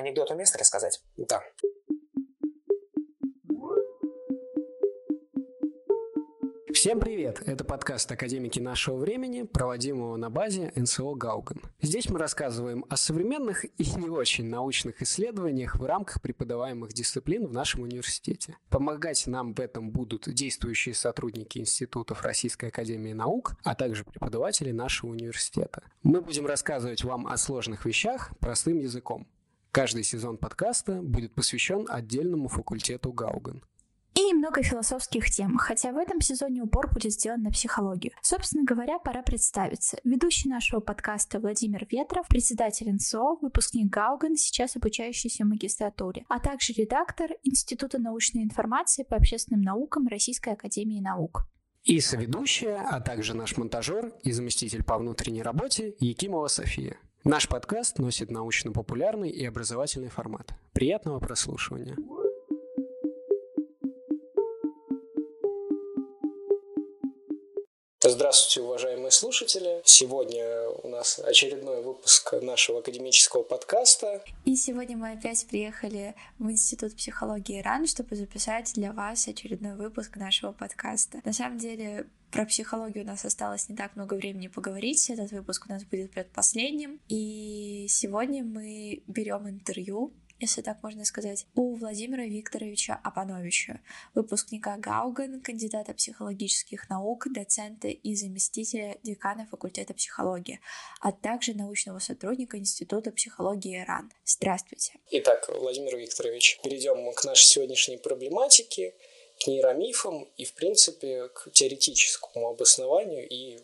анекдот уместно рассказать? Да. Всем привет! Это подкаст «Академики нашего времени», проводимого на базе НСО «Гауган». Здесь мы рассказываем о современных и не очень научных исследованиях в рамках преподаваемых дисциплин в нашем университете. Помогать нам в этом будут действующие сотрудники институтов Российской Академии Наук, а также преподаватели нашего университета. Мы будем рассказывать вам о сложных вещах простым языком. Каждый сезон подкаста будет посвящен отдельному факультету Гауган. И немного философских тем, хотя в этом сезоне упор будет сделан на психологию. Собственно говоря, пора представиться. Ведущий нашего подкаста Владимир Ветров, председатель НСО, выпускник Гауган, сейчас обучающийся в магистратуре, а также редактор Института научной информации по общественным наукам Российской Академии Наук. И соведущая, а также наш монтажер и заместитель по внутренней работе Якимова София. Наш подкаст носит научно-популярный и образовательный формат. Приятного прослушивания. Здравствуйте, уважаемые слушатели. Сегодня у нас очередной выпуск нашего академического подкаста. И сегодня мы опять приехали в Институт психологии РАН, чтобы записать для вас очередной выпуск нашего подкаста. На самом деле, про психологию у нас осталось не так много времени поговорить. Этот выпуск у нас будет предпоследним. И сегодня мы берем интервью если так можно сказать, у Владимира Викторовича Апановича, выпускника Гауган, кандидата психологических наук, доцента и заместителя декана факультета психологии, а также научного сотрудника Института психологии РАН. Здравствуйте. Итак, Владимир Викторович, перейдем к нашей сегодняшней проблематике, к нейромифам и, в принципе, к теоретическому обоснованию и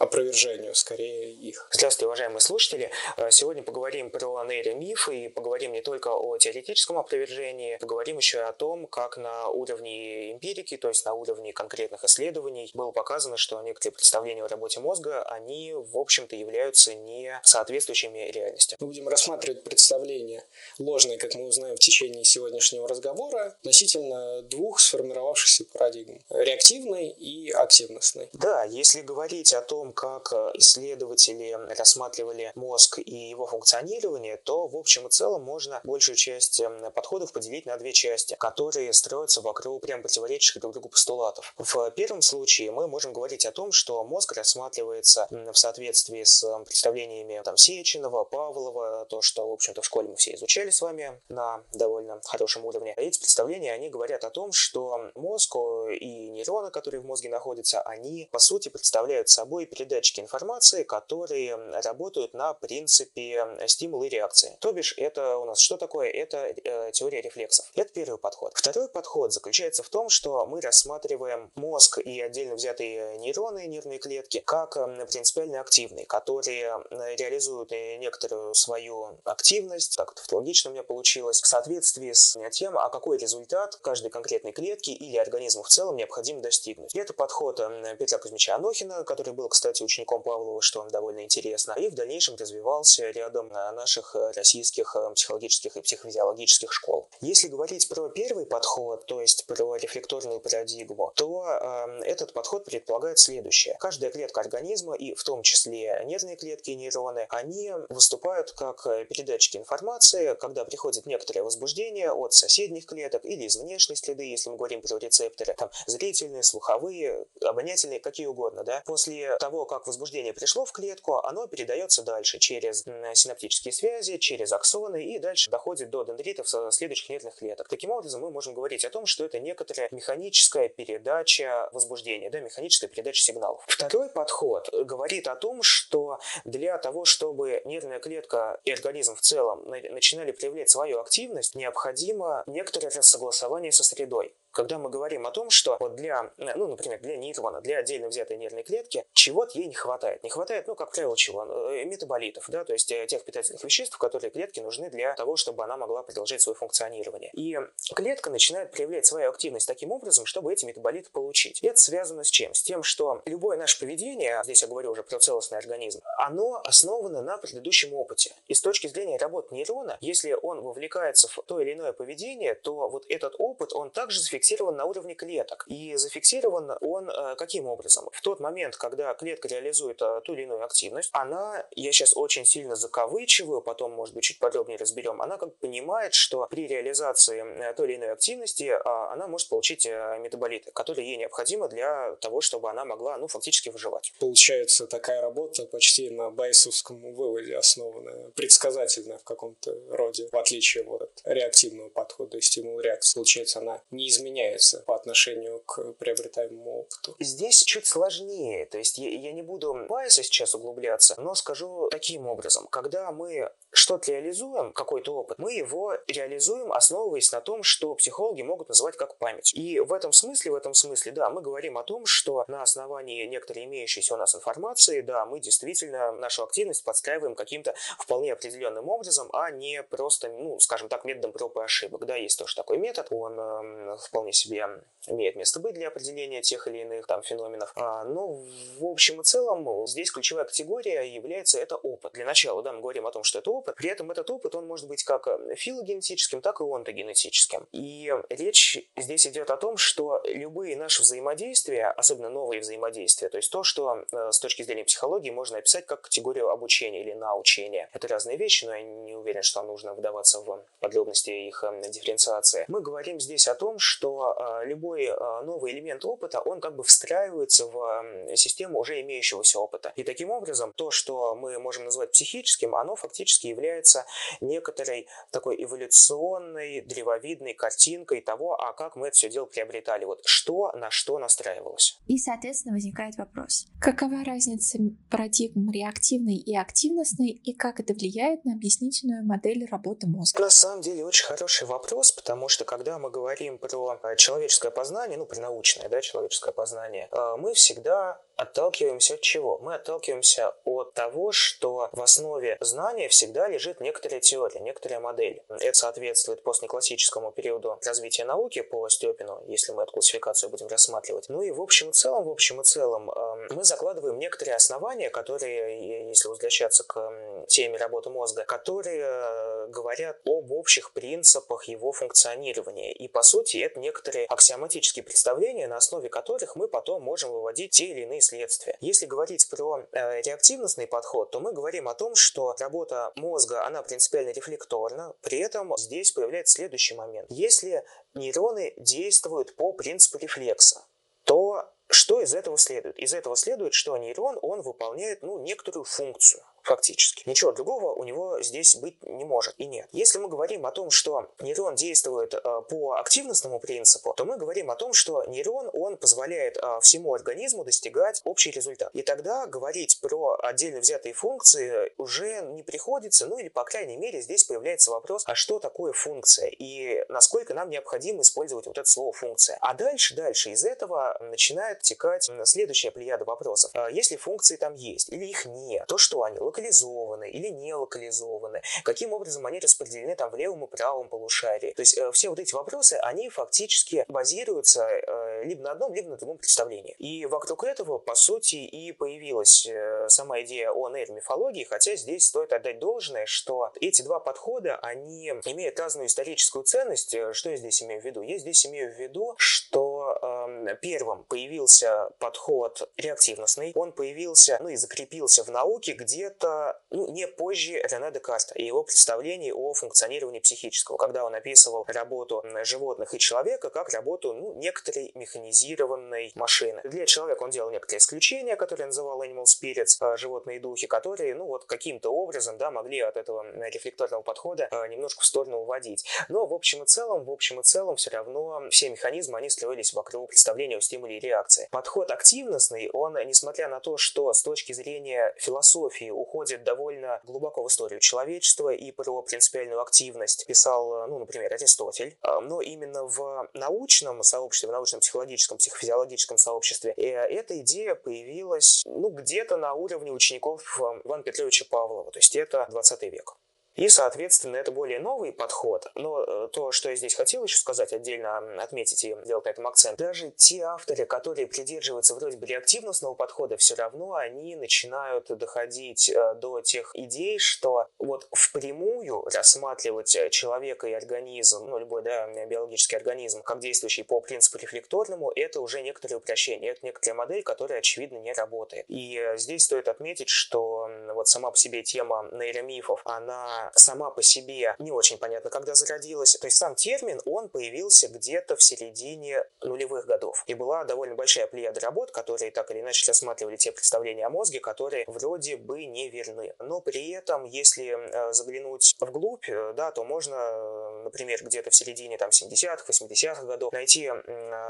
опровержению, скорее, их. Здравствуйте, уважаемые слушатели. Э, сегодня поговорим про нейромифы и поговорим не только о теоретическом опровержении, поговорим еще о том, как на уровне эмпирики, то есть на уровне конкретных исследований, было показано, что некоторые представления о работе мозга, они, в общем-то, являются не соответствующими реальности. Мы будем рассматривать представления ложные, как мы узнаем в течение сегодняшнего разговора, относительно двух сформировавшихся парадигм – реактивной и активностной. Да, если говорить о том, как э, исследователи рассматривали мозг и его функционирование, то в общем и целом можно большую часть эм, подходов поделить на две части, которые строятся вокруг прям противоречащих друг другу постулатов. В первом случае мы можем говорить о том, что мозг рассматривается в соответствии с эм, представлениями там, Сеченова, Павлова, то, что, в общем-то, в школе мы все изучали с вами на довольно хорошем уровне. Эти представления, они говорят о том, что мозг и нейроны, которые в мозге находятся, они, по сути, представляют собой передатчики информации, которые работают на принципе стимула и реакции. То бишь, это у нас что такое? Это э, теория рефлексов. Это первый подход. Второй подход заключается в том, что мы рассматриваем мозг и отдельно взятые нейроны, нервные клетки, как э, принципиально активные, которые э, реализуют некоторую свою активность, так это тавтологично у меня получилось, в соответствии с тем, а какой результат каждой конкретной клетки или организма в целом необходимо достигнуть. Это подход Петра Кузьмича Анохина, который был, кстати, кстати, учеником Павлова, что довольно интересно, и в дальнейшем развивался рядом наших э, российских э, психологических и психофизиологических школ. Если говорить про первый подход, то есть про рефлекторную парадигму, то э, этот подход предполагает следующее. Каждая клетка организма, и в том числе нервные клетки и нейроны, они выступают как передатчики информации, когда приходит некоторое возбуждение от соседних клеток или из внешней среды, если мы говорим про рецепторы, там зрительные, слуховые, обонятельные, какие угодно, да. После того, того, как возбуждение пришло в клетку, оно передается дальше через синаптические связи, через аксоны и дальше доходит до дендритов следующих нервных клеток. Таким образом, мы можем говорить о том, что это некоторая механическая передача возбуждения, да, механическая передача сигналов. Второй подход говорит о том, что для того, чтобы нервная клетка и организм в целом начинали проявлять свою активность, необходимо некоторое рассогласование со средой когда мы говорим о том, что вот для, ну, например, для нейрона, для отдельно взятой нервной клетки, чего-то ей не хватает. Не хватает, ну, как правило, чего? Э, метаболитов, да, то есть э, тех питательных веществ, которые клетке нужны для того, чтобы она могла продолжать свое функционирование. И клетка начинает проявлять свою активность таким образом, чтобы эти метаболиты получить. И это связано с чем? С тем, что любое наше поведение, здесь я говорю уже про целостный организм, оно основано на предыдущем опыте. И с точки зрения работы нейрона, если он вовлекается в то или иное поведение, то вот этот опыт, он также зафиксирует зафиксирован на уровне клеток. И зафиксирован он э, каким образом? В тот момент, когда клетка реализует э, ту или иную активность, она, я сейчас очень сильно закавычиваю, потом, может быть, чуть подробнее разберем, она как понимает, что при реализации э, той или иной активности она может получить метаболиты, которые ей необходимы для того, чтобы она могла, ну, фактически выживать. Получается, такая работа почти на байсовском выводе основанная, предсказательная в каком-то роде, в отличие вот от реактивного подхода и стимул реакции. Получается, она не изменяется по отношению к приобретаемому опыту. Здесь чуть сложнее, то есть я, я не буду байса сейчас углубляться, но скажу таким образом. Когда мы что-то реализуем, какой-то опыт, мы его реализуем, основываясь на том, что психологи могут называть как память. И в этом смысле, в этом смысле, да, мы говорим о том, что на основании некоторой имеющейся у нас информации, да, мы действительно нашу активность подстраиваем каким-то вполне определенным образом, а не просто, ну, скажем так, методом проб и ошибок. Да, есть тоже такой метод, он э, вполне себе имеет место быть для определения тех или иных там феноменов. А, но в общем и целом здесь ключевая категория является это опыт. Для начала, да, мы говорим о том, что это опыт. При этом этот опыт, он может быть как филогенетическим, так и онтогенетическим. И речь здесь идет о том, что любые наши взаимодействия, особенно новые взаимодействия, то есть то, что э, с точки зрения психологии можно описать как категорию обучения или научения. Это разные вещи, но я не уверен, что нужно вдаваться в подробности их э, дифференциации. Мы говорим здесь о том, что э, любой новый элемент опыта, он как бы встраивается в систему уже имеющегося опыта. И таким образом, то, что мы можем назвать психическим, оно фактически является некоторой такой эволюционной, древовидной картинкой того, а как мы это все дело приобретали. Вот что на что настраивалось. И, соответственно, возникает вопрос. Какова разница парадигм реактивной и активностной, и как это влияет на объяснительную модель работы мозга? На самом деле очень хороший вопрос, потому что когда мы говорим про человеческое познание, ну, при научное, да, человеческое познание, э, мы всегда отталкиваемся от чего? Мы отталкиваемся от того, что в основе знания всегда лежит некоторая теория, некоторая модель. Это соответствует постклассическому периоду развития науки по Степину, если мы эту классификацию будем рассматривать. Ну и в общем и целом, в общем и целом, эм, мы закладываем некоторые основания, которые, если возвращаться к теме работы мозга, которые э, говорят об общих принципах его функционирования. И по сути это некоторые аксиоматические представления, на основе которых мы потом можем выводить те или иные следствия. Если говорить про э, реактивностный подход, то мы говорим о том, что работа мозга, она принципиально рефлекторна, при этом здесь появляется следующий момент. Если нейроны действуют по принципу рефлекса, то что из этого следует? Из этого следует, что нейрон, он выполняет ну, некоторую функцию фактически. Ничего другого у него здесь быть не может и нет. Если мы говорим о том, что нейрон действует э, по активностному принципу, то мы говорим о том, что нейрон, он позволяет э, всему организму достигать общий результат. И тогда говорить про отдельно взятые функции уже не приходится, ну или по крайней мере здесь появляется вопрос, а что такое функция и насколько нам необходимо использовать вот это слово функция. А дальше, дальше из этого начинает текать следующая плеяда вопросов. А если функции там есть или их нет, то что они локализованы или не локализованы, каким образом они распределены там в левом и правом полушарии. То есть э, все вот эти вопросы, они фактически базируются э, либо на одном, либо на другом представлении. И вокруг этого, по сути, и появилась э, сама идея о нейромифологии, хотя здесь стоит отдать должное, что эти два подхода, они имеют разную историческую ценность. Что я здесь имею в виду? Я здесь имею в виду, что э, первым появился подход реактивностный, он появился, ну и закрепился в науке где-то ну, не позже Рене Декарта и его представлений о функционировании психического, когда он описывал работу животных и человека как работу ну, некоторой механизированной машины. Для человека он делал некоторые исключения, которые называл animal spirits, а, животные духи, которые ну вот каким-то образом да, могли от этого рефлекторного подхода а, немножко в сторону уводить. Но в общем и целом, в общем и целом все равно все механизмы, они строились вокруг представления о стимуле и реакции. Подход активностный, он, несмотря на то, что с точки зрения философии уходит довольно глубоко в историю человечества и про принципиальную активность писал, ну, например, Аристотель. А, но именно в научном сообществе, в научном психологическом, психофизиологическом сообществе э, эта идея появилась, ну, где-то на уровне учеников Ивана Петровича Павлова, то есть это 20 век. И, соответственно, это более новый подход. Но э, то, что я здесь хотел еще сказать, отдельно отметить и делать на этом акцент, даже те авторы, которые придерживаются вроде бы реактивностного подхода, все равно они начинают доходить э, до тех идей, что вот впрямую рассматривать человека и организм, ну, любой, да, биологический организм, как действующий по принципу рефлекторному, это уже некоторое упрощение, это некоторая модель, которая, очевидно, не работает. И э, здесь стоит отметить, что вот сама по себе тема нейромифов, она сама по себе не очень понятно, когда зародилась. То есть сам термин, он появился где-то в середине нулевых годов. И была довольно большая плеяда работ, которые так или иначе рассматривали те представления о мозге, которые вроде бы не верны. Но при этом, если э, заглянуть вглубь, э, да, то можно, э, например, где-то в середине там 70-х, 80-х годов найти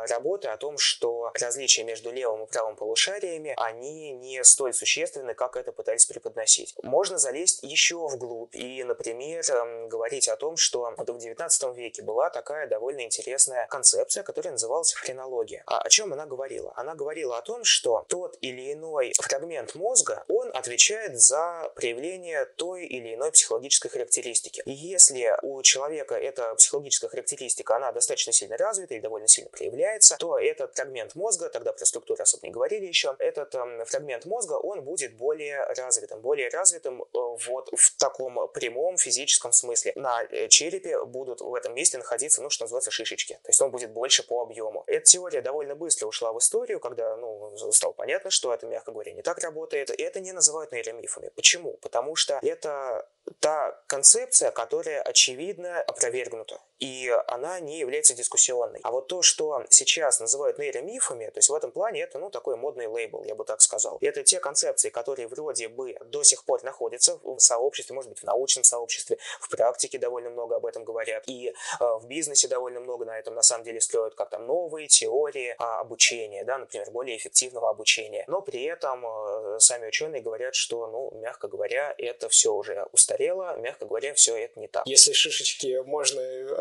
работы о том, что различия между левым и правым полушариями, они не столь существенны, как это пытались преподносить. Можно залезть еще вглубь и например, эм, говорить о том, что в 19 веке была такая довольно интересная концепция, которая называлась френология. А о чем она говорила? Она говорила о том, что тот или иной фрагмент мозга, он отвечает за проявление той или иной психологической характеристики. И если у человека эта психологическая характеристика, она достаточно сильно развита и довольно сильно проявляется, то этот фрагмент мозга, тогда про структуру особо не говорили еще, этот э, фрагмент мозга, он будет более развитым. Более развитым э, вот в таком прямом прямом физическом смысле. На э, черепе будут в этом месте находиться, ну, что называется, шишечки. То есть он будет больше по объему. Эта теория довольно быстро ушла в историю, когда, ну, стало понятно, что это, мягко говоря, не так работает. И это не называют нейромифами. Почему? Потому что это та концепция, которая очевидно опровергнута, и она не является дискуссионной. А вот то, что сейчас называют нейромифами, то есть в этом плане это, ну, такой модный лейбл, я бы так сказал. Это те концепции, которые вроде бы до сих пор находятся в сообществе, может быть, в научном сообществе, в практике довольно много об этом говорят, и э, в бизнесе довольно много на этом на самом деле строят, как там новые теории а, обучения, да, например, более эффективного обучения. Но при этом э, сами ученые говорят, что, ну, мягко говоря, это все уже устарело, мягко говоря, все это не так. Если шишечки можно,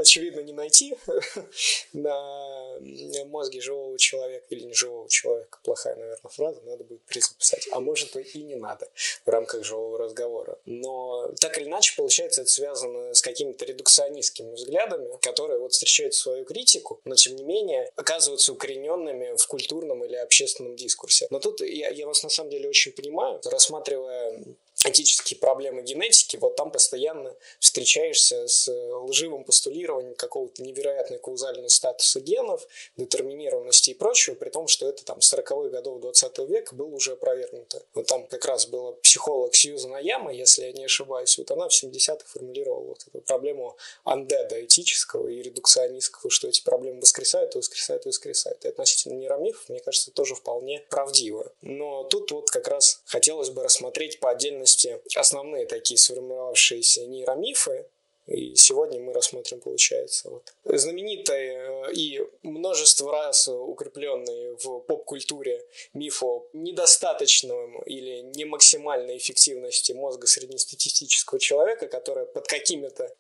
очевидно, не найти на мозге живого человека или не живого человека, плохая, наверное, фраза, надо будет призаписать. А может и не надо в рамках живого разговора. Но так или иначе, получается, это связано с какими-то редукционистскими взглядами, которые вот встречают свою критику, но тем не менее оказываются укорененными в культурном или общественном дискурсе. Но тут я, я вас на самом деле очень понимаю, рассматривая этические проблемы генетики, вот там постоянно встречаешься с лживым постулированием какого-то невероятного каузального статуса генов, детерминированности и прочего, при том, что это там 40-х годов 20 века было уже опровергнуто. Вот там как раз была психолог Сьюзан Аяма, если я не ошибаюсь, вот она в 70-х формулировала вот эту проблему андеда этического и редукционистского, что эти проблемы воскресают, и воскресают, и воскресают. И относительно нейромифов, мне кажется, тоже вполне правдиво. Но тут вот как раз хотелось бы рассмотреть по отдельности частности, основные такие сформировавшиеся нейромифы, и сегодня мы рассмотрим, получается, вот. знаменитые э, и множество раз укрепленные в поп-культуре миф о недостаточном или не максимальной эффективности мозга среднестатистического человека, которая под какими-то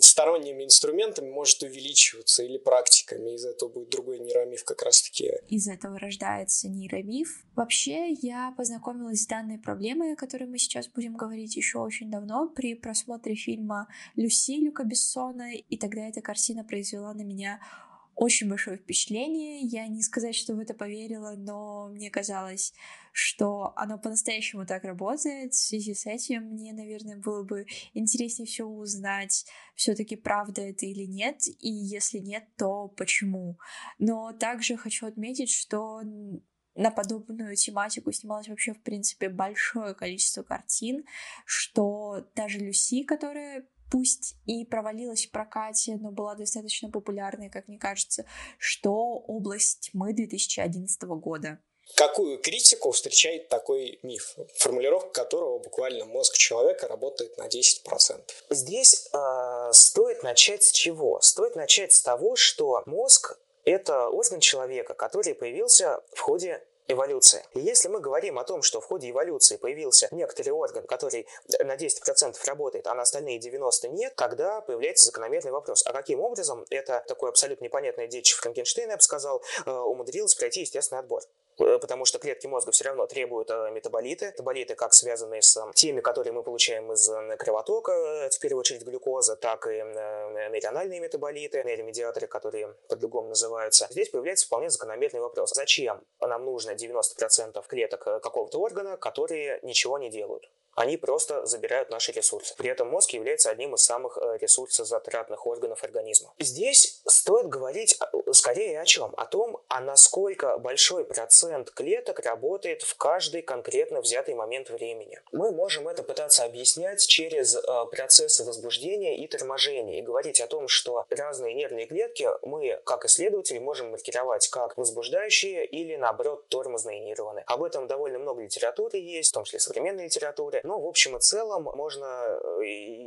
сторонними инструментами может увеличиваться или практиками. Из этого будет другой нейромиф как раз-таки. Из этого рождается нейромиф. Вообще, я познакомилась с данной проблемой, о которой мы сейчас будем говорить еще очень давно, при просмотре фильма «Люси» Люка Бессона, и тогда эта картина произвела на меня очень большое впечатление. Я не сказать, что в это поверила, но мне казалось, что оно по-настоящему так работает. В связи с этим мне, наверное, было бы интереснее все узнать, все-таки правда это или нет, и если нет, то почему. Но также хочу отметить, что на подобную тематику снималось вообще, в принципе, большое количество картин, что даже Люси, которая пусть и провалилась в прокате, но была достаточно популярной, как мне кажется, что «Область тьмы» 2011 года. Какую критику встречает такой миф, формулировка которого буквально мозг человека работает на 10%? Здесь э, стоит начать с чего? Стоит начать с того, что мозг это орган человека, который появился в ходе эволюции. И если мы говорим о том, что в ходе эволюции появился некоторый орган, который на 10% работает, а на остальные 90% нет, тогда появляется закономерный вопрос, а каким образом это такое абсолютно непонятное детище Франкенштейна, я бы сказал, э, умудрилось пройти естественный отбор? Э, потому что клетки мозга все равно требуют э, метаболиты. Метаболиты как связанные с теми, которые мы получаем из кровотока, в первую очередь глюкоза, так и нейрональные метаболиты, нейромедиаторы, которые по-другому называются. Здесь появляется вполне закономерный вопрос. Зачем нам нужно 90% клеток какого-то органа, которые ничего не делают? Они просто забирают наши ресурсы. При этом мозг является одним из самых э, ресурсозатратных органов организма. Здесь стоит говорить скорее о чем? О том, а насколько большой процент клеток работает в каждый конкретно взятый момент времени. Мы можем это пытаться объяснять через э, процессы возбуждения и торможения и говорить о том, что разные нервные клетки мы, как исследователи, можем маркировать как возбуждающие или, наоборот, тормозные нейроны. Об этом довольно много литературы есть, в том числе современной литературы. Но, в общем и целом, можно, э,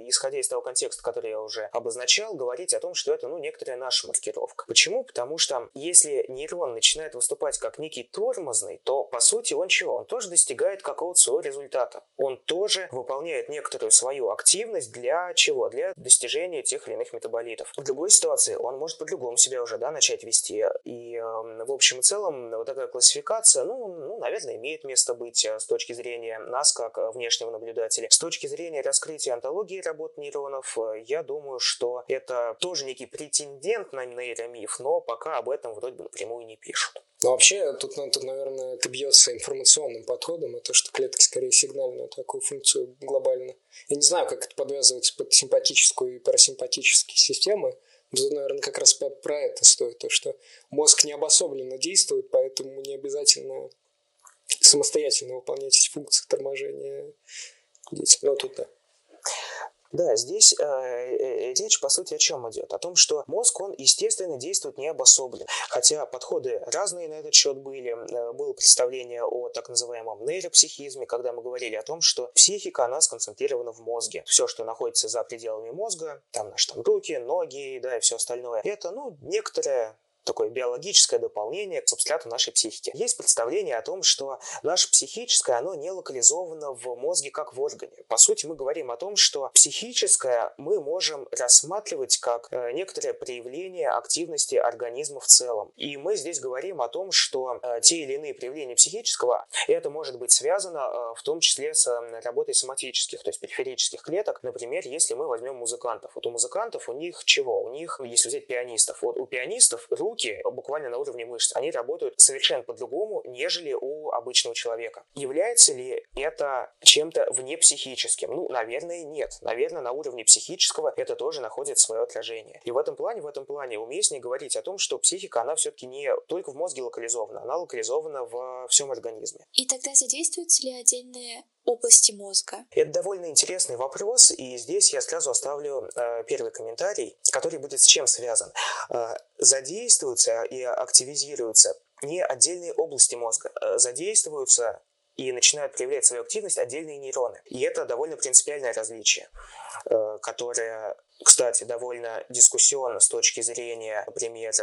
исходя из того контекста, который я уже обозначал, говорить о том, что это, ну, некоторая наша маркировка. Почему? Потому что если нейрон начинает выступать как некий тормозный, то, по сути, он чего? Он тоже достигает какого-то своего результата. Он тоже выполняет некоторую свою активность для чего? Для достижения тех или иных метаболитов. В другой ситуации он может по-другому себя уже, да, начать вести. И, в общем и целом, вот такая классификация, ну, ну наверное, имеет место быть э, с точки зрения нас, как внешнего внешнего наблюдателя. С точки зрения раскрытия антологии работ нейронов, э, я думаю, что это тоже некий претендент на нейромиф, но пока об этом вроде бы напрямую не пишут. Ну, вообще, тут, тут, наверное, это бьется информационным подходом, это что клетки скорее сигнальную такую функцию глобально. Я не знаю, как это подвязывается под симпатическую и парасимпатические системы, но тут, наверное, как раз про это стоит, то, что мозг не обособленно действует, поэтому не обязательно самостоятельно выполнять эти функции торможения детям. Но тут да. Да, здесь э, э, речь, по сути, о чем идет? О том, что мозг, он, естественно, действует не обособленно. Хотя подходы разные на этот счет были. Э, было представление о так называемом нейропсихизме, когда мы говорили о том, что психика, она сконцентрирована в мозге. Все, что находится за пределами мозга, там наши там, руки, ноги, да, и все остальное, это, ну, некоторая такое биологическое дополнение к субстрату нашей психики. Есть представление о том, что наше психическое, оно не локализовано в мозге как в органе. По сути, мы говорим о том, что психическое мы можем рассматривать как э, некоторое проявление активности организма в целом. И мы здесь говорим о том, что э, те или иные проявления психического, это может быть связано э, в том числе с работой соматических, то есть периферических клеток. Например, если мы возьмем музыкантов. Вот у музыкантов у них чего? У них, если взять пианистов, вот у пианистов руки руки буквально на уровне мышц, они работают совершенно по-другому, нежели у обычного человека. Является ли это чем-то вне психическим? Ну, наверное, нет. Наверное, на уровне психического это тоже находит свое отражение. И в этом плане, в этом плане уместнее говорить о том, что психика, она все-таки не только в мозге локализована, она локализована во всем организме. И тогда задействуются ли отдельные области мозга? Это довольно интересный вопрос, и здесь я сразу оставлю э, первый комментарий, который будет с чем связан. Э, задействуются и активизируются не отдельные области мозга, э, задействуются и начинают проявлять свою активность отдельные нейроны. И это довольно принципиальное различие, э, которое кстати, довольно дискуссионно с точки зрения, например,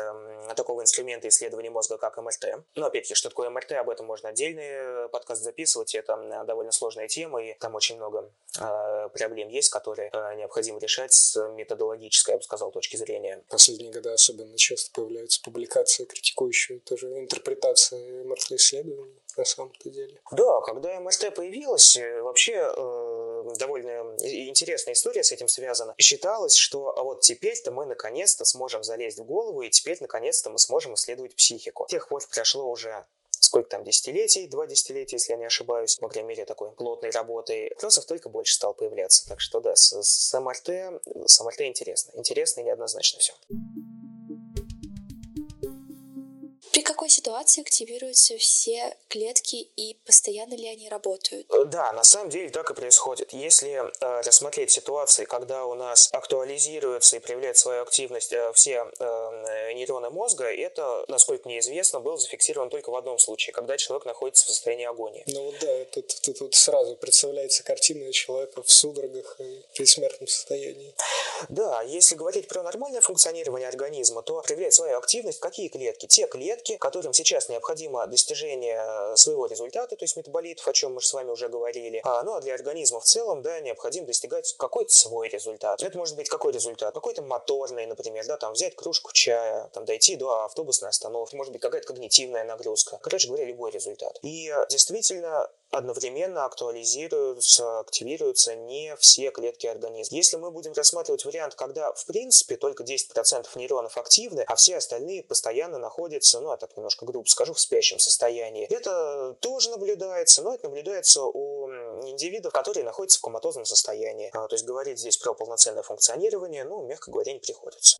такого инструмента исследования мозга, как МРТ. Но, опять-таки, что такое МРТ, об этом можно отдельный э, подкаст записывать, это довольно сложная тема, и там очень много э, проблем есть, которые э, необходимо решать с методологической, я бы сказал, точки зрения. Последние годы особенно часто появляются публикации, критикующие тоже интерпретации МРТ-исследований на самом-то деле. Да, когда МРТ появилась, э, вообще э, довольно интересная история с этим связана. Считалось, что а вот теперь-то мы наконец-то сможем залезть в голову, и теперь наконец-то мы сможем исследовать психику. С тех пор прошло уже сколько там десятилетий, два десятилетия, если я не ошибаюсь, по крайней мере, такой плотной работы, вопросов только больше стал появляться. Так что да, с, с МРТ, с МРТ интересно. Интересно и неоднозначно все. При какой ситуации активируются все клетки и постоянно ли они работают? Э, да, на самом деле так и происходит. Если э, рассмотреть ситуации, когда у нас актуализируются и проявляют свою активность э, все э, нейроны мозга, это, насколько мне известно, был зафиксирован только в одном случае, когда человек находится в состоянии агонии. Ну вот да, тут, тут вот сразу представляется картина человека в судорогах и в предсмертном состоянии. Да, если говорить про нормальное функционирование организма, то проверять свою активность какие клетки? Те клетки, которым сейчас необходимо достижение своего результата, то есть метаболитов, о чем мы с вами уже говорили. А, ну а для организма в целом, да, необходимо достигать какой-то свой результат. Это может быть какой результат? Какой-то моторный, например, да, там взять кружку чая, там дойти до автобусной остановки, может быть какая-то когнитивная нагрузка. Короче говоря, любой результат. И э, действительно, одновременно актуализируются, активируются не все клетки организма. Если мы будем рассматривать вариант, когда в принципе только 10% нейронов активны, а все остальные постоянно находятся, ну, я так немножко грубо скажу, в спящем состоянии, это тоже наблюдается, но это наблюдается у индивидов, которые находятся в коматозном состоянии. А, то есть говорить здесь про полноценное функционирование, ну, мягко говоря, не приходится.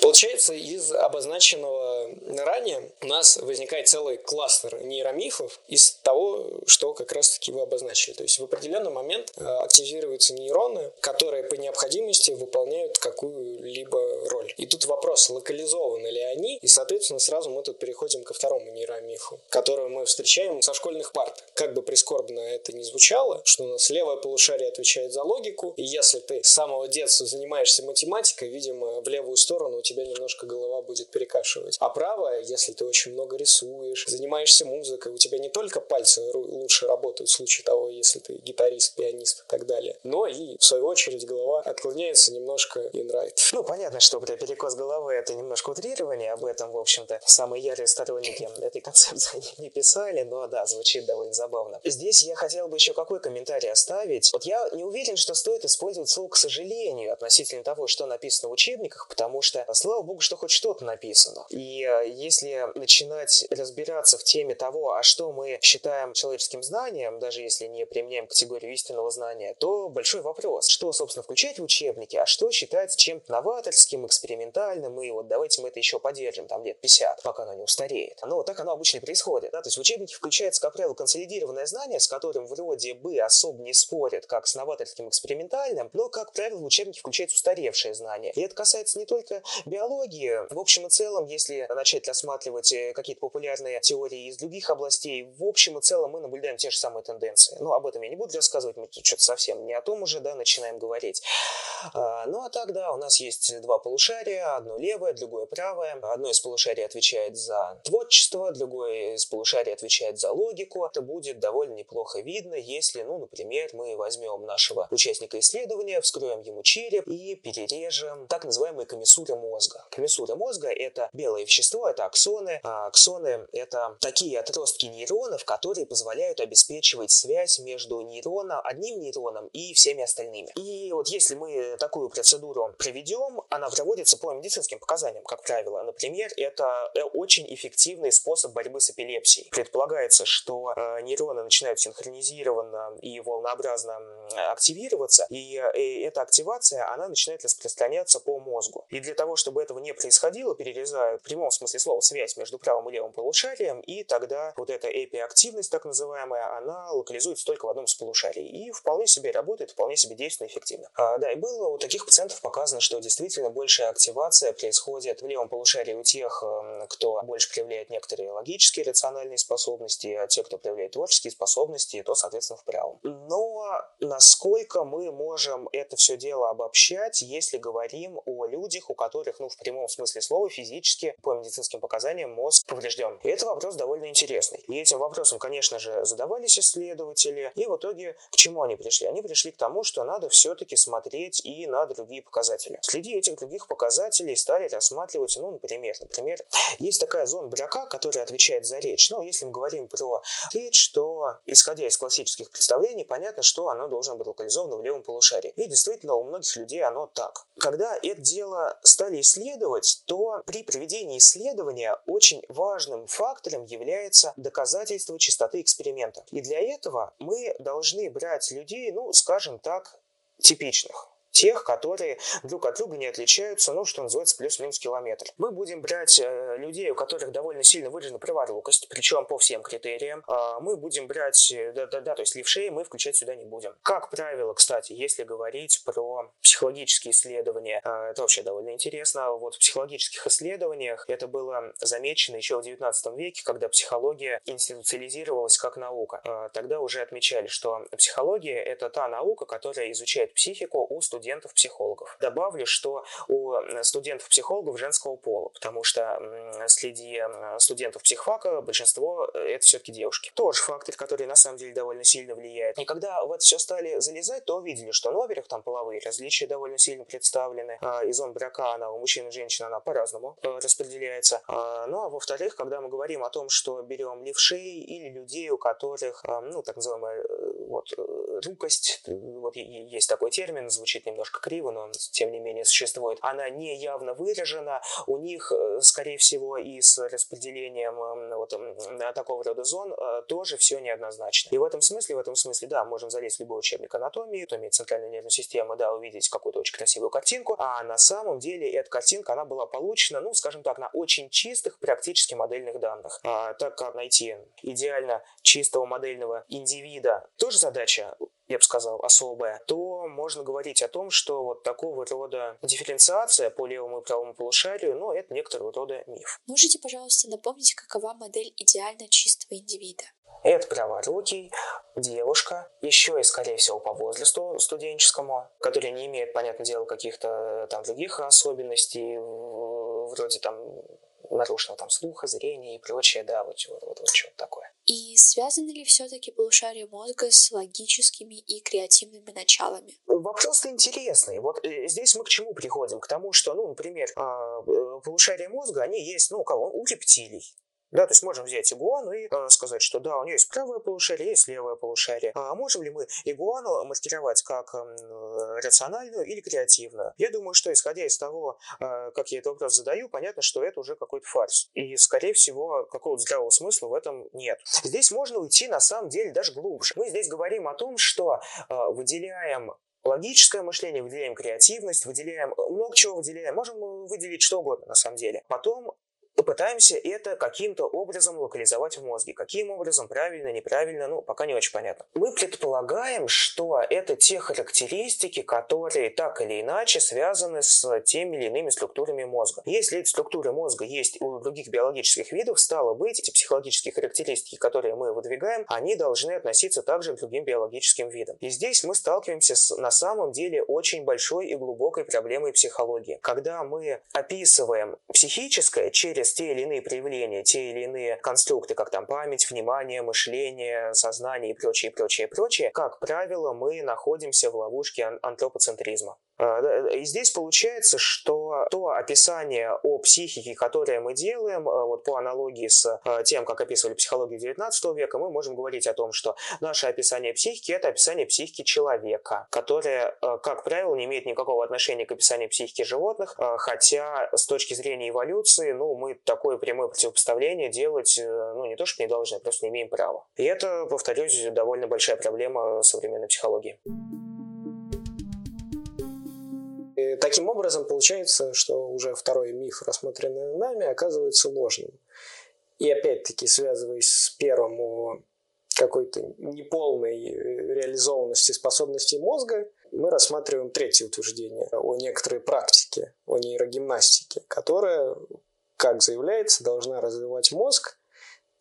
Получается, из обозначенного ранее у нас возникает целый кластер нейромифов из того, что как раз-таки вы обозначили. То есть в определенный момент э, активируются нейроны, которые по необходимости выполняют какую-либо роль. И тут вопрос, локализованы ли они, и, соответственно, сразу мы тут переходим ко второму нейромифу, который мы встречаем со школьных парт. Как бы прискорбно это ни звучало, что у нас левое полушарие отвечает за логику, и если ты с самого детства занимаешься математикой, видимо, в левую сторону у тебя немножко голова будет перекашивать. А правая, если ты очень много рисуешь, занимаешься музыкой, у тебя не только пальцы лучше работают в случае того, если ты гитарист, пианист и так далее, но и, в свою очередь, голова отклоняется немножко in right. Ну, понятно, что при перекос головы это немножко утрирование, об этом, в общем-то, самые ярые сторонники этой концепции не писали, но да, звучит довольно забавно. Здесь я хотел бы еще какой комментарий оставить. Вот я не уверен, что стоит использовать слово «к сожалению» относительно того, что написано в учебниках, потому что, слава богу, что хоть что-то написано. И если начинать разбираться в теме того, а что мы считаем человеческим знанием, даже если не применяем категорию истинного знания, то большой вопрос, что, собственно, включать в учебники, а что считать чем-то новаторским, экспериментальным, и вот давайте мы это еще поддержим там лет 50, пока оно не устареет. Но так оно обычно и происходит. Да? То есть в учебнике включается, как правило, консолидированное знание, с которым вроде бы особо не спорят, как с новаторским экспериментальным, но, как правило, в учебнике включается устаревшее знание. И это касается не только биологии. В общем и целом, если начать рассматривать э, какие-то популярные теории из других областей, в общем и целом мы наблюдаем те же самые тенденции. Ну, об этом я не буду рассказывать, мы тут что-то совсем не о том уже, да, начинаем говорить. А, ну, а так, да, у нас есть два полушария, одно левое, другое правое. Одно из полушарий отвечает за творчество, другое из полушарий отвечает за логику. Это будет довольно неплохо видно, если, ну, например, мы возьмем нашего участника исследования, вскроем ему череп и перережем так называемые комиссуры мозга. Комиссуры мозга – это белое вещество, это аксоны. А аксоны – это такие отростки нейронов, которые позволяют обеспечивать связь между нейроном, одним нейроном и всеми остальными. И вот если мы такую процедуру проведем, она проводится по медицинским показаниям, как правило. Например, это э, очень эффективный способ борьбы с эпилепсией. Предполагается, что э, нейроны начинают синхронизированно и волнообразно активироваться, и, и э, эта активация, она начинает распространяться по мозгу. И для того, чтобы этого не происходило, перерезают в прямом смысле слова связь между правым и левым полушарием, и тогда вот эта эпиактивность, так называемая, она локализуется только в одном из полушарий. И вполне себе работает, вполне себе действенно эффективно. А, да, и было у таких пациентов показано, что действительно большая активация происходит в левом полушарии у тех, эм, кто больше проявляет некоторые логические, рациональные способности, а те, кто проявляет творческие способности, то, соответственно, в правом. Но насколько мы можем это все дело обобщать, если говорим о людях, у которых, ну, в прямом смысле слова, физически, по медицинским показаниям, мозг поврежден? И это вопрос довольно интересный. И этим вопросом, конечно же, задавались исследователи, и в итоге к чему они пришли? Они пришли к тому, что надо все-таки смотреть и на другие показатели. Среди этих других показателей стали рассматривать, ну, например, например, есть такая зона Брака, которая отвечает за речь. Ну, если мы говорим про речь, то, исходя из классических представлений, понятно, что оно должно быть локализовано в левом полушарии. И действительно, у многих людей оно так. Когда это дело стали исследовать, то при проведении исследования очень важным фактором является доказательство чистоты эксперимента. И для этого мы должны брать людей, ну, скажем так, типичных. Тех, которые друг от друга не отличаются, ну, что называется, плюс-минус километр. Мы будем брать э, людей, у которых довольно сильно выражена праворукость, причем по всем критериям. Э, мы будем брать, да-да-да, то есть левшей мы включать сюда не будем. Как правило, кстати, если говорить про психологические исследования, э, это вообще довольно интересно. Вот в психологических исследованиях это было замечено еще в 19 веке, когда психология институциализировалась как наука. Э, тогда уже отмечали, что психология – это та наука, которая изучает психику у студентов студентов-психологов. Добавлю, что у студентов-психологов женского пола, потому что среди студентов психфака большинство э, это все-таки девушки. Тоже фактор, который на самом деле довольно сильно влияет. И когда в это все стали залезать, то увидели, что, ну, во-первых, там половые различия довольно сильно представлены. А, и зон брака, она у мужчин и женщин, она по-разному э, распределяется. А, ну, а во-вторых, когда мы говорим о том, что берем левшей или людей, у которых, ну, так называемая э, вот, рукость, вот есть такой термин, звучит немножко криво, но тем не менее существует, она не явно выражена, у них, э, скорее всего, и с распределением эм, вот, такого рода зон э, тоже все неоднозначно. И в этом смысле, в этом смысле, да, можем залезть в любой учебник анатомии, то имеет центральная нервная система, да, увидеть какую-то очень красивую картинку, а на самом деле эта картинка, она была получена, ну, скажем так, на очень чистых практически модельных данных. А, так как найти идеально чистого модельного индивида, тоже задача я бы сказал, особая, то можно говорить о том, что вот такого рода дифференциация по левому и правому полушарию, ну, это некоторого рода миф. Можете, пожалуйста, напомнить, какова модель идеально чистого индивида? Это праворукий, девушка, еще и, скорее всего, по возрасту студенческому, который не имеет, понятное дело, каких-то э, там других особенностей, вроде там нарушенного там слуха, зрения и прочее, да, вот, вот, вот, вот что-то такое. И связаны ли все-таки полушария мозга с логическими и креативными началами? Вопрос-то интересный. Вот э, здесь мы к чему приходим? К тому, что, ну, например, а, э, полушария мозга, они есть, ну, у кого? У рептилий. Да, то есть можем взять игуану и э, сказать, что да, у нее есть правое полушарие, есть левое полушарие. А можем ли мы игуану маркировать как э, рациональную или креативную? Я думаю, что исходя из того, э, как я этот вопрос задаю, понятно, что это уже какой-то фарс. И, скорее всего, какого-то здравого смысла в этом нет. Здесь можно уйти, на самом деле, даже глубже. Мы здесь говорим о том, что э, выделяем логическое мышление, выделяем креативность, выделяем много чего выделяем, можем выделить что угодно на самом деле. Потом попытаемся это каким-то образом локализовать в мозге. Каким образом, правильно, неправильно, ну, пока не очень понятно. Мы предполагаем, что это те характеристики, которые так или иначе связаны с теми или иными структурами мозга. Если эти структуры мозга есть у других биологических видов, стало быть, эти психологические характеристики, которые мы выдвигаем, они должны относиться также к другим биологическим видам. И здесь мы сталкиваемся с на самом деле очень большой и глубокой проблемой психологии. Когда мы описываем психическое через через те или иные проявления, те или иные конструкты, как там память, внимание, мышление, сознание и прочее, прочее, прочее, как правило, мы находимся в ловушке антропоцентризма. А, и здесь получается, что то описание о психике, которое мы делаем, а, вот по аналогии с а, тем, как описывали психологию 19 века, мы можем говорить о том, что наше описание психики – это описание психики человека, которое, как правило, не имеет никакого отношения к описанию психики животных, хотя с точки зрения эволюции, ну, мы такое прямое противопоставление делать, э, ну, не то, что не должны, просто не имеем права. И это, повторюсь, довольно большая проблема современной психологии. Таким образом получается, что уже второй миф, рассмотренный нами, оказывается ложным. И опять-таки, связываясь с первым о какой-то неполной э, реализованности способностей мозга, мы рассматриваем третье утверждение о некоторой практике, о нейрогимнастике, которая, как заявляется, должна развивать мозг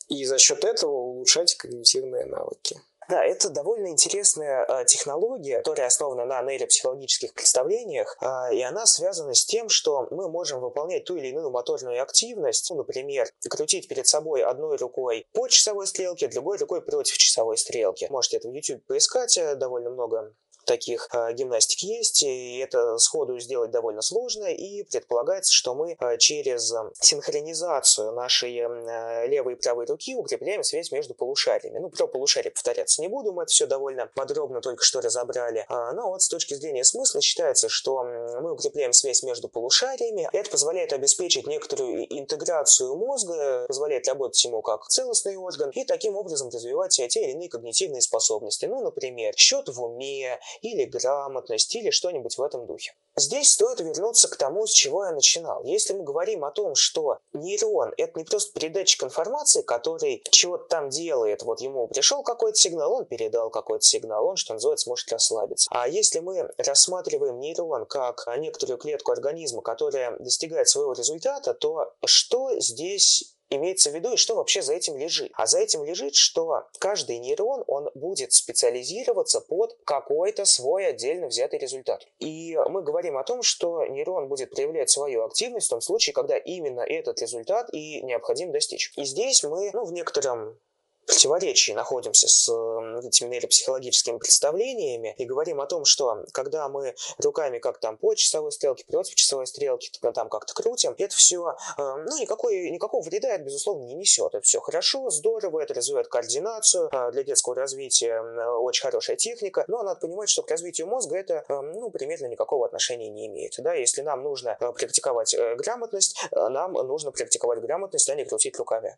и за счет этого улучшать когнитивные навыки. Да, это довольно интересная э, технология, которая основана на нейропсихологических представлениях, э, и она связана с тем, что мы можем выполнять ту или иную моторную активность, ну, например, крутить перед собой одной рукой по часовой стрелке, другой рукой против часовой стрелки. Можете это в YouTube поискать, э, довольно много таких э, гимнастик есть, и это сходу сделать довольно сложно, и предполагается, что мы э, через синхронизацию нашей э, левой и правой руки укрепляем связь между полушариями. Ну, про полушария повторяться не буду, мы это все довольно подробно только что разобрали. А, но вот с точки зрения смысла считается, что мы укрепляем связь между полушариями, это позволяет обеспечить некоторую интеграцию мозга, позволяет работать ему как целостный орган, и таким образом развивать те или иные когнитивные способности. Ну, например, счет в уме, или грамотность, или что-нибудь в этом духе. Здесь стоит вернуться к тому, с чего я начинал. Если мы говорим о том, что нейрон – это не просто передатчик информации, который чего-то там делает, вот ему пришел какой-то сигнал, он передал какой-то сигнал, он, что называется, может расслабиться. А если мы рассматриваем нейрон как некоторую клетку организма, которая достигает своего результата, то что здесь имеется в виду и что вообще за этим лежит. А за этим лежит, что каждый нейрон, он будет специализироваться под какой-то свой отдельно взятый результат. И мы говорим о том, что нейрон будет проявлять свою активность в том случае, когда именно этот результат и необходимо достичь. И здесь мы ну, в некотором противоречии находимся с этими нейропсихологическими представлениями и говорим о том, что когда мы руками как там по часовой стрелке, против часовой стрелки, там как-то крутим, это все, э, ну, никакой, никакого вреда это, безусловно, не несет. Это все хорошо, здорово, это развивает координацию, э, для детского развития очень хорошая техника, но надо понимать, что к развитию мозга это, э, ну, примерно никакого отношения не имеет. Да, если нам нужно практиковать грамотность, нам нужно практиковать грамотность, а не крутить руками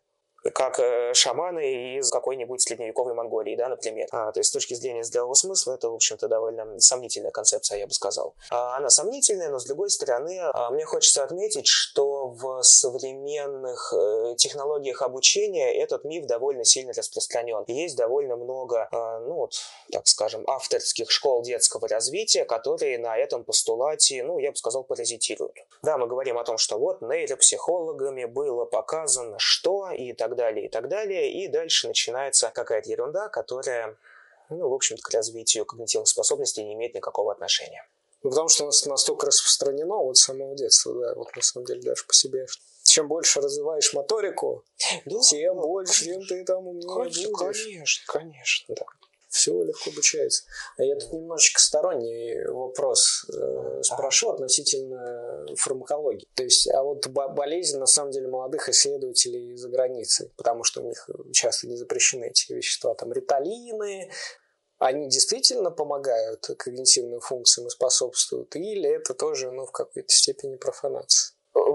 как э, шаманы из какой-нибудь средневековой Монголии, да, например. А, то есть с точки зрения здравого смысла это, в общем-то, довольно сомнительная концепция, я бы сказал. А, она сомнительная, но с другой стороны, а, мне хочется отметить, что в современных э, технологиях обучения этот миф довольно сильно распространен. Есть довольно много, а, ну так скажем, авторских школ детского развития, которые на этом постулате, ну, я бы сказал, паразитируют. Да, мы говорим о том, что вот нейропсихологами было показано, что и так так далее, и так далее. И дальше начинается какая-то ерунда, которая, ну, в общем-то, к развитию когнитивных способностей не имеет никакого отношения. Ну, потому что у нас настолько распространено вот с самого детства, да, вот на самом деле даже по себе. Чем больше развиваешь моторику, да, тем да, больше, чем ты там умнее конечно, будешь. Конечно, конечно, да все легко обучается. А я тут немножечко сторонний вопрос э, спрошу относительно фармакологии. То есть, а вот болезнь, на самом деле, молодых исследователей за границей, потому что у них часто не запрещены эти вещества, там, риталины, они действительно помогают когнитивным функциям и способствуют, или это тоже, ну, в какой-то степени профанация?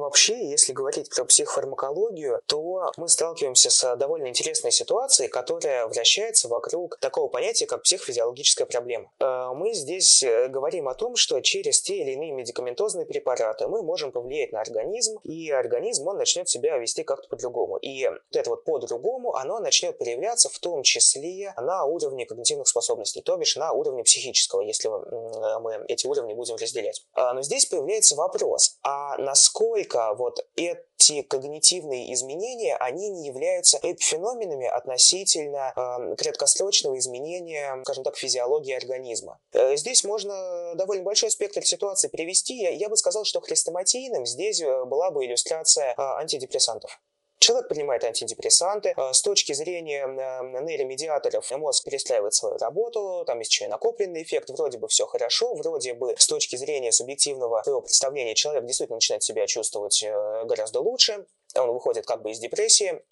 Вообще, если говорить про психофармакологию, то мы сталкиваемся с довольно интересной ситуацией, которая вращается вокруг такого понятия, как психофизиологическая проблема. Э, мы здесь э, говорим о том, что через те или иные медикаментозные препараты мы можем повлиять на организм, и организм, он начнет себя вести как-то по-другому. И вот это вот по-другому, оно начнет проявляться в том числе на уровне когнитивных способностей, то бишь на уровне психического, если мы эти уровни будем разделять. А, но здесь появляется вопрос, а насколько насколько вот эти когнитивные изменения, они не являются эпифеноменами относительно э, краткосрочного изменения, скажем так, физиологии организма. Э, здесь можно довольно большой спектр ситуаций привести. Я, я бы сказал, что хрестоматийным здесь э, была бы иллюстрация э, антидепрессантов. Человек принимает антидепрессанты. Э, с точки зрения э, нейромедиаторов мозг перестраивает свою работу, там есть еще и накопленный эффект, вроде бы все хорошо, вроде бы с точки зрения субъективного своего представления человек действительно начинает себя чувствовать э, гораздо лучше, он выходит как бы из депрессии.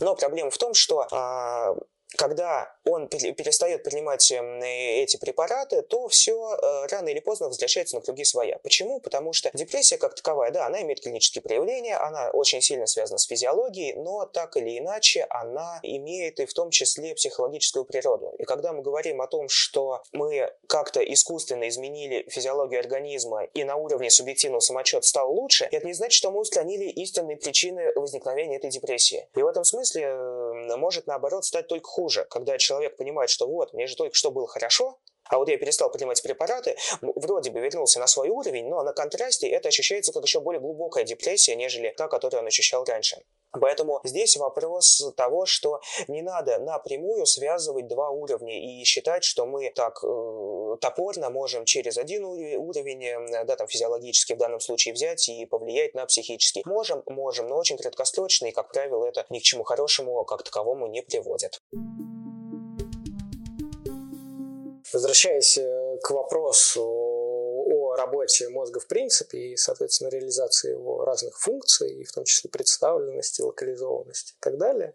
Но проблема в том, что а, когда он перестает принимать эм, эти препараты, то все э, рано или поздно возвращается на круги своя. Почему? Потому что депрессия как таковая, да, она имеет клинические проявления, она очень сильно связана с физиологией, но так или иначе она имеет и в том числе психологическую природу. И когда мы говорим о том, что мы как-то искусственно изменили физиологию организма и на уровне субъективного самочета стал лучше, это не значит, что мы устранили истинные причины возникновения этой депрессии. И в этом смысле э, может наоборот стать только хуже, когда человек понимает, что вот, мне же только что было хорошо, а вот я перестал принимать препараты, вроде бы вернулся на свой уровень, но на контрасте это ощущается как еще более глубокая депрессия, нежели та, которую он ощущал раньше. Поэтому здесь вопрос того, что не надо напрямую связывать два уровня и считать, что мы так э, топорно можем через один уровень, э, да, там физиологически в данном случае взять и повлиять на психический. Можем, можем, но очень краткосрочно, и, как правило, это ни к чему хорошему как таковому не приводит. Возвращаясь э, к вопросу о работе мозга в принципе и, соответственно, реализации его разных функций, и в том числе представленности, локализованности и так далее,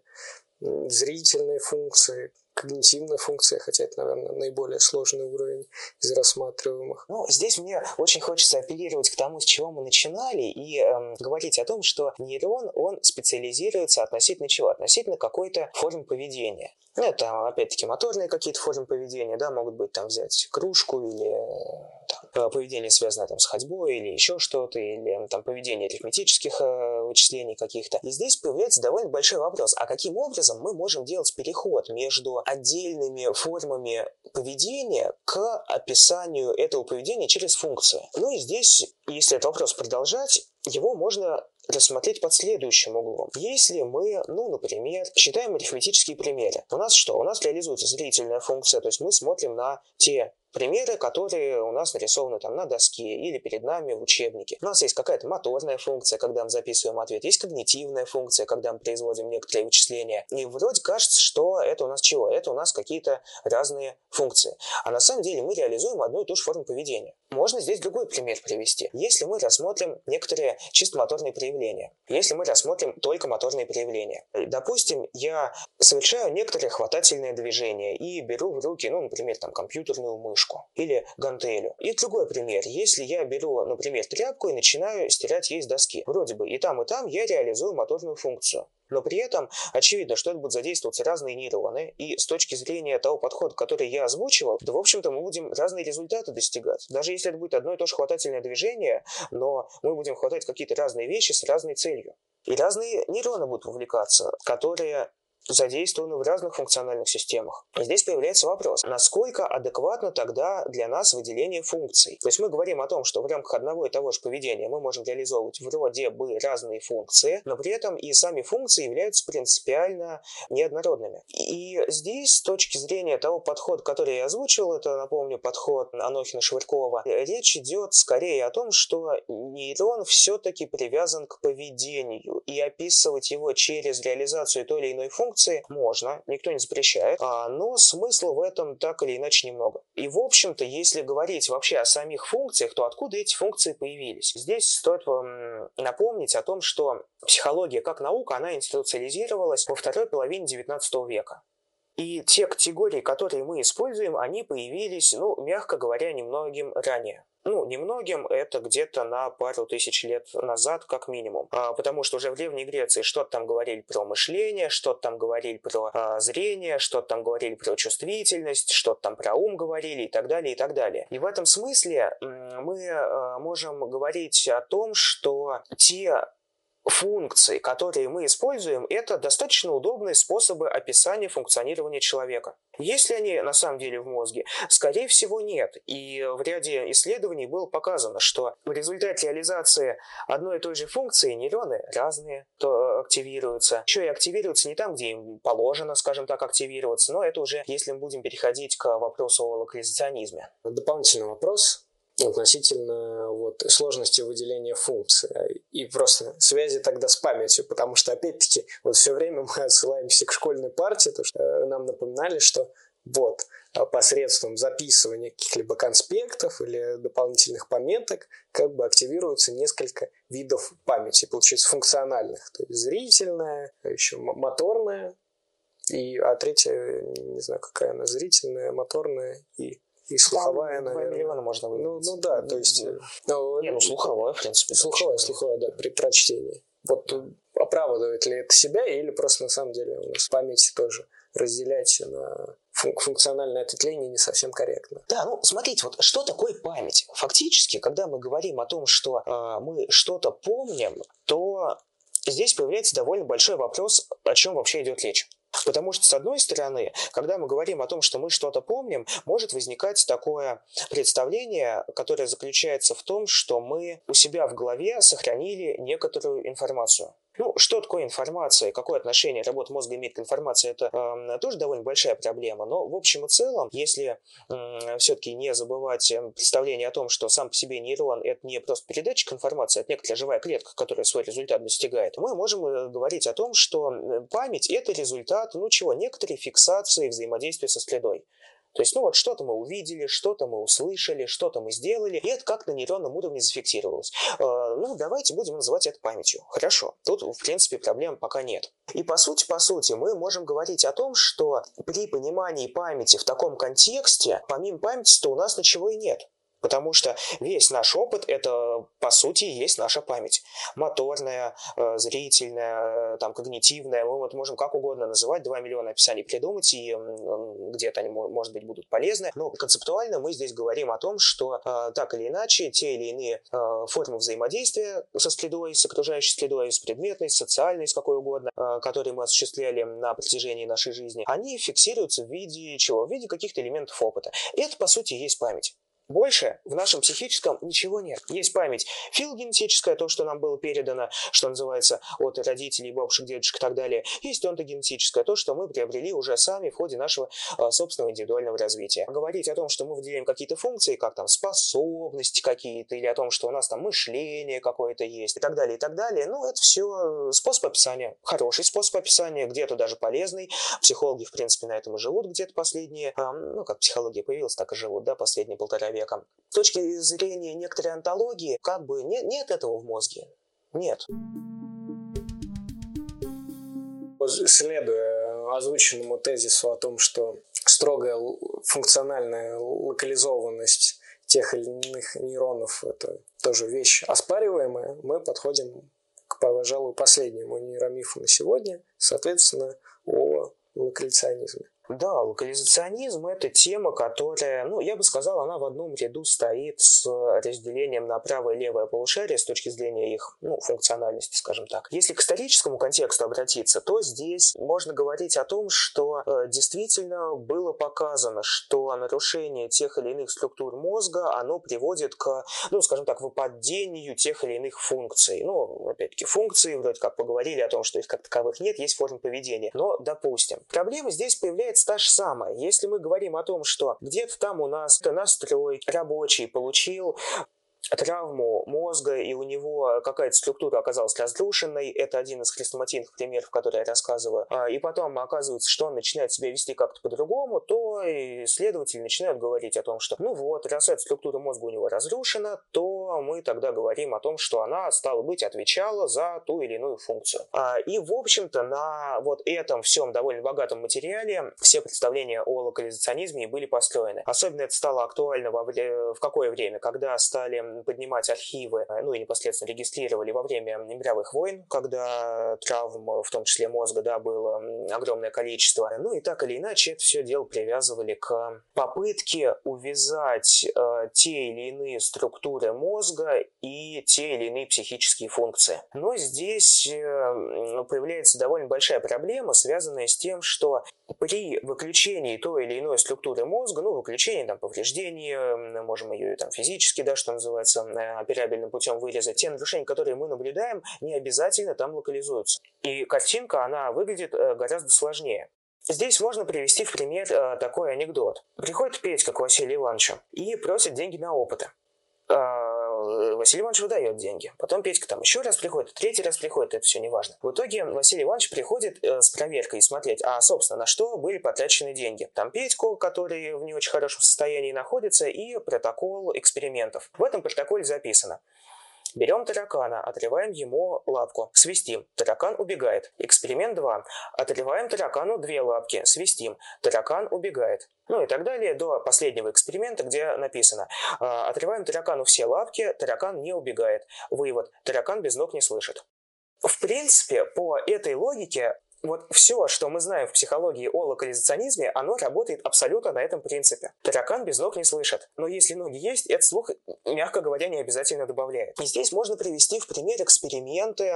зрительные функции, когнитивная функция, хотя это, наверное, наиболее сложный уровень из рассматриваемых. Ну, здесь мне очень хочется апеллировать к тому, с чего мы начинали, и эм, говорить о том, что нейрон, он специализируется относительно чего? Относительно какой-то формы поведения. Ну, это, опять-таки, моторные какие-то формы поведения, да, могут быть там взять кружку или э, поведение, связанное там с ходьбой или еще что-то, или там поведение арифметических э, вычислений каких-то. И здесь появляется довольно большой вопрос, а каким образом мы можем делать переход между отдельными формами поведения к описанию этого поведения через функции? Ну и здесь, если этот вопрос продолжать, его можно рассмотреть под следующим углом. Если мы, ну, например, считаем арифметические примеры, у нас что? У нас реализуется зрительная функция, то есть мы смотрим на те примеры, которые у нас нарисованы там на доске или перед нами в учебнике. У нас есть какая-то моторная функция, когда мы записываем ответ, есть когнитивная функция, когда мы производим некоторые вычисления. И вроде кажется, что это у нас чего? Это у нас какие-то разные функции. А на самом деле мы реализуем одну и ту же форму поведения. Можно здесь другой пример привести. Если мы рассмотрим некоторые чисто моторные проявления, если мы рассмотрим только моторные проявления. Допустим, я совершаю некоторые хватательные движения и беру в руки, ну, например, там, компьютерную мышку или гантелю. И другой пример. Если я беру, например, тряпку и начинаю стирать ей с доски. Вроде бы и там, и там я реализую моторную функцию. Но при этом очевидно, что это будут задействоваться разные нейроны, и с точки зрения того подхода, который я озвучивал, да, в общем-то, мы будем разные результаты достигать. Даже если это будет одно и то же хватательное движение, но мы будем хватать какие-то разные вещи с разной целью. И разные нейроны будут вовлекаться, которые задействованы в разных функциональных системах. Здесь появляется вопрос, насколько адекватно тогда для нас выделение функций. То есть мы говорим о том, что в рамках одного и того же поведения мы можем реализовывать вроде бы разные функции, но при этом и сами функции являются принципиально неоднородными. И здесь, с точки зрения того подхода, который я озвучил, это, напомню, подход Анохина-Швыркова, речь идет скорее о том, что нейрон все-таки привязан к поведению, и описывать его через реализацию той или иной функции функции можно, никто не запрещает, а, но смысла в этом так или иначе немного. И в общем-то, если говорить вообще о самих функциях, то откуда эти функции появились? Здесь стоит вам напомнить о том, что психология как наука, она институциализировалась во второй половине XIX века. И те категории, которые мы используем, они появились, ну, мягко говоря, немногим ранее. Ну, немногим это где-то на пару тысяч лет назад, как минимум. А, потому что уже в Древней Греции что-то там говорили про мышление, что-то там говорили про а, зрение, что-то там говорили про чувствительность, что-то там про ум говорили и так далее, и так далее. И в этом смысле мы а, можем говорить о том, что те функции, которые мы используем, это достаточно удобные способы описания функционирования человека. Есть ли они на самом деле в мозге? Скорее всего нет. И в ряде исследований было показано, что в результате реализации одной и той же функции нейроны разные то активируются. Еще и активируются не там, где им положено, скажем так, активироваться, но это уже если мы будем переходить к вопросу о локализационизме. Дополнительный вопрос относительно вот, сложности выделения функции и просто связи тогда с памятью, потому что, опять-таки, вот все время мы отсылаемся к школьной партии, то что э, нам напоминали, что вот э, посредством записывания каких-либо конспектов или дополнительных пометок как бы активируется несколько видов памяти, получается функциональных, то есть зрительная, еще моторная, и, а третья, не знаю, какая она, зрительная, моторная и и слуховая, Там наверное. миллиона можно выявить. Ну, ну да, то есть... Э, ну, не, ну слуховая, в принципе. Слуховая, слуховая, да, при прочтении. Вот э, оправдывает ли это себя, или просто на самом деле у нас память тоже разделять на функциональное ответвление не совсем корректно. Да, ну смотрите, вот что такое память? Фактически, когда мы говорим о том, что э, мы что-то помним, то здесь появляется довольно большой вопрос, о чем вообще идет речь. Потому что, с одной стороны, когда мы говорим о том, что мы что-то помним, может возникать такое представление, которое заключается в том, что мы у себя в голове сохранили некоторую информацию. Ну, что такое информация, какое отношение работа мозга имеет к информации, это э, тоже довольно большая проблема. Но в общем и целом, если э, все-таки не забывать эм, представление о том, что сам по себе нейрон это не просто передатчик информации, это некоторая живая клетка, которая свой результат достигает, мы можем э, говорить о том, что память это результат, ну чего, некоторой фиксации взаимодействия со средой. То есть, ну вот что-то мы увидели, что-то мы услышали, что-то мы сделали, и это как на нейронном уровне зафиксировалось. Э, ну, давайте будем называть это памятью. Хорошо. Тут, в принципе, проблем пока нет. И по сути, по сути, мы можем говорить о том, что при понимании памяти в таком контексте, помимо памяти-то у нас ничего и нет. Потому что весь наш опыт – это, по сути, есть наша память. Моторная, э, зрительная, э, там, когнитивная. Мы вот можем как угодно называть, 2 миллиона описаний придумать, и где-то они, может быть, будут полезны. Но концептуально мы здесь говорим о том, что э, так или иначе те или иные формы взаимодействия со средой, с окружающей средой, с предметной, с социальной, с какой угодно, которые мы осуществляли на протяжении нашей жизни, они фиксируются в виде чего? В виде каких-то элементов опыта. Это, по сути, есть память. Больше в нашем психическом ничего нет. Есть память филогенетическая, то, что нам было передано, что называется, от родителей, бабушек, дедушек и так далее. Есть онтогенетическая, то, что мы приобрели уже сами в ходе нашего а, собственного индивидуального развития. Говорить о том, что мы выделяем какие-то функции, как там способности какие-то, или о том, что у нас там мышление какое-то есть, и так далее, и так далее, ну, это все способ описания. Хороший способ описания, где-то даже полезный. Психологи, в принципе, на этом и живут где-то последние, а, ну, как психология появилась, так и живут, да, последние полтора человеком. С точки зрения некоторой антологии, как бы нет, нет этого в мозге. Нет. Следуя озвученному тезису о том, что строгая функциональная локализованность тех или иных нейронов – это тоже вещь оспариваемая, мы подходим к, пожалуй, последнему нейромифу на сегодня, соответственно, о локализационизме. Да, локализационизм – это тема, которая, ну, я бы сказал, она в одном ряду стоит с разделением на правое и левое полушарие с точки зрения их, ну, функциональности, скажем так. Если к историческому контексту обратиться, то здесь можно говорить о том, что э, действительно было показано, что нарушение тех или иных структур мозга, оно приводит к, ну, скажем так, выпадению тех или иных функций. Ну, опять-таки, функции, вроде как поговорили о том, что их как таковых нет, есть формы поведения. Но, допустим, проблема здесь появляется получается та же самая. Если мы говорим о том, что где-то там у нас настрой рабочий получил травму мозга, и у него какая-то структура оказалась разрушенной. Это один из хрестоматийных примеров, которые я рассказываю. А, и потом оказывается, что он начинает себя вести как-то по-другому, то исследователи начинают говорить о том, что ну вот, раз эта структура мозга у него разрушена, то мы тогда говорим о том, что она, стала быть, отвечала за ту или иную функцию. А, и, в общем-то, на вот этом всем довольно богатом материале все представления о локализационизме были построены. Особенно это стало актуально в какое время? Когда стали поднимать архивы, э, ну и непосредственно регистрировали во время мировых войн, когда травм, в том числе мозга, да, было огромное количество. Ну и так или иначе это все дело привязывали к попытке увязать э, те или иные структуры мозга и те или иные психические функции. Но здесь э, появляется довольно большая проблема, связанная с тем, что при выключении той или иной структуры мозга, ну, выключении, там, повреждения, можем ее там физически, да, что называется, э, операбельным путем вырезать, те нарушения, которые мы наблюдаем, не обязательно там локализуются. И картинка, она выглядит э, гораздо сложнее. Здесь можно привести в пример э, такой анекдот. Приходит Петька к Василию Ивановичу и просит деньги на опыты. А, Василий Иванович выдает деньги. Потом Петька там еще раз приходит, третий раз приходит, это все не важно. В итоге Василий Иванович приходит э, с проверкой смотреть, а, собственно, на что были потрачены деньги. Там Петьку, который в не очень хорошем состоянии находится, и протокол экспериментов. В этом протоколе записано. Берем таракана, отрываем ему лапку, свистим. Таракан убегает. Эксперимент 2. Отрываем таракану две лапки, свистим. Таракан убегает. Ну и так далее до последнего эксперимента, где написано «А, «Отрываем таракану все лапки, таракан не убегает». Вывод – таракан без ног не слышит. В принципе, по этой логике вот все, что мы знаем в психологии о локализационизме, оно работает абсолютно на этом принципе. Таракан без ног не слышит. Но если ноги есть, этот слух, мягко говоря, не обязательно добавляет. И здесь можно привести в пример эксперименты,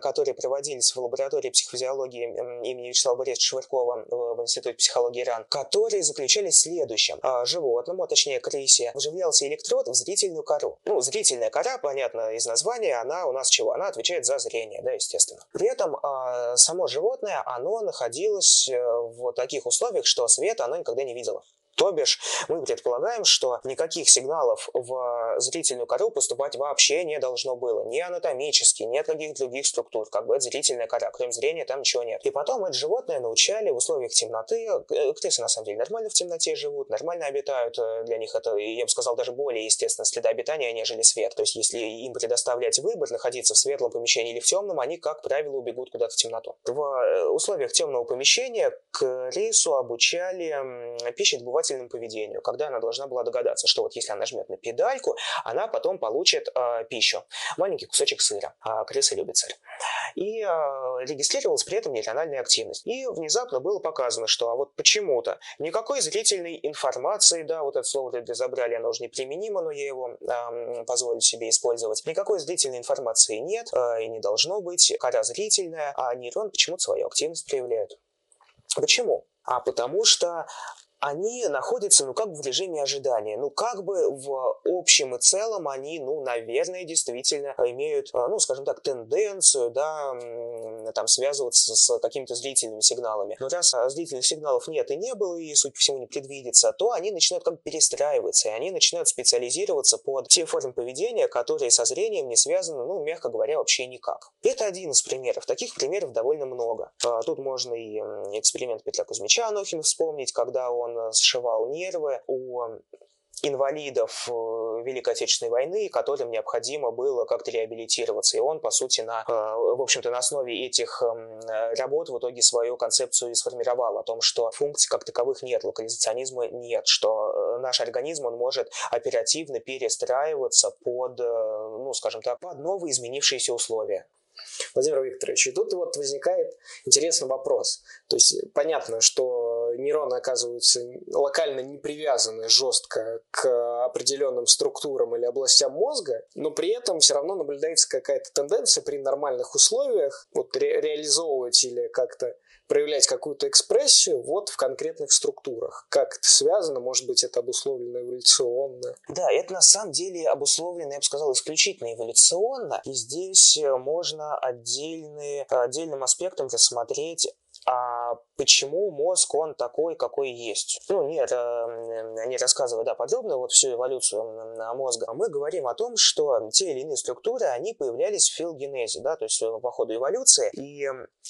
которые проводились в лаборатории психофизиологии имени Вячеслава Борисовича Швыркова в Институте психологии РАН, которые заключались в следующем. А, животному, а точнее крысе, вживлялся электрод в зрительную кору. Ну, зрительная кора, понятно из названия, она у нас чего? Она отвечает за зрение, да, естественно. При этом а, само животное животное, оно находилось э, в таких условиях, что света оно никогда не видело. То бишь, мы предполагаем, что никаких сигналов в зрительную кору поступать вообще не должно было. Ни анатомически, ни от каких других структур. Как бы это зрительная кора. Кроме зрения там ничего нет. И потом это животное научали в условиях темноты. Э, крысы, на самом деле, нормально в темноте живут, нормально обитают. Э, для них это, я бы сказал, даже более естественно следа обитания, нежели свет. То есть, если им предоставлять выбор находиться в светлом помещении или в темном, они, как правило, убегут куда-то в темноту. В э, условиях темного помещения крысу обучали пищедобывательному поведению, когда она должна была догадаться, что вот если она нажмет на педальку, она потом получит э, пищу. Маленький кусочек сыра. А крысы любят сыр. И э, регистрировалась при этом нейрональная активность. И внезапно было показано, что а вот почему-то никакой зрительной информации, да, вот это слово для забрали, оно уже не применимо, но я его э, позволю себе использовать. Никакой зрительной информации нет э, и не должно быть. Кора зрительная, а нейрон почему-то свою активность проявляют. Почему? А потому что они находятся, ну, как бы в режиме ожидания. Ну, как бы в общем и целом они, ну, наверное, действительно имеют, а, ну, скажем так, тенденцию, да, там, связываться с какими-то зрительными сигналами. Но раз зрительных сигналов нет и не было, и, судя по всему, не предвидится, то они начинают как бы перестраиваться, и они начинают специализироваться под те формы поведения, которые со зрением не связаны, ну, мягко говоря, вообще никак. Это один из примеров. Таких примеров довольно много. А, тут можно и эксперимент Петра Кузьмича Анохина вспомнить, когда он он сшивал нервы у инвалидов э, Великой Отечественной войны, которым необходимо было как-то реабилитироваться. И он, по сути, на, э, в общем-то, на основе этих эм, работ в итоге свою концепцию и сформировал о том, что функций как таковых нет, локализационизма нет, что э, наш организм, он может оперативно перестраиваться под, ну, скажем так, под новые изменившиеся условия. Владимир Викторович, и тут вот возникает интересный вопрос. То есть понятно, что нейроны оказываются локально не привязаны жестко к определенным структурам или областям мозга, но при этом все равно наблюдается какая-то тенденция при нормальных условиях вот ре- реализовывать или как-то проявлять какую-то экспрессию вот в конкретных структурах. Как это связано? Может быть, это обусловлено эволюционно? Да, это на самом деле обусловлено, я бы сказал, исключительно эволюционно. И здесь можно отдельные, отдельным аспектом рассмотреть а почему мозг, он такой, какой есть. Ну, нет, э, не рассказывая, да, подробно вот всю эволюцию мозга, мы говорим о том, что те или иные структуры, они появлялись в филогенезе, да, то есть э, по ходу эволюции, и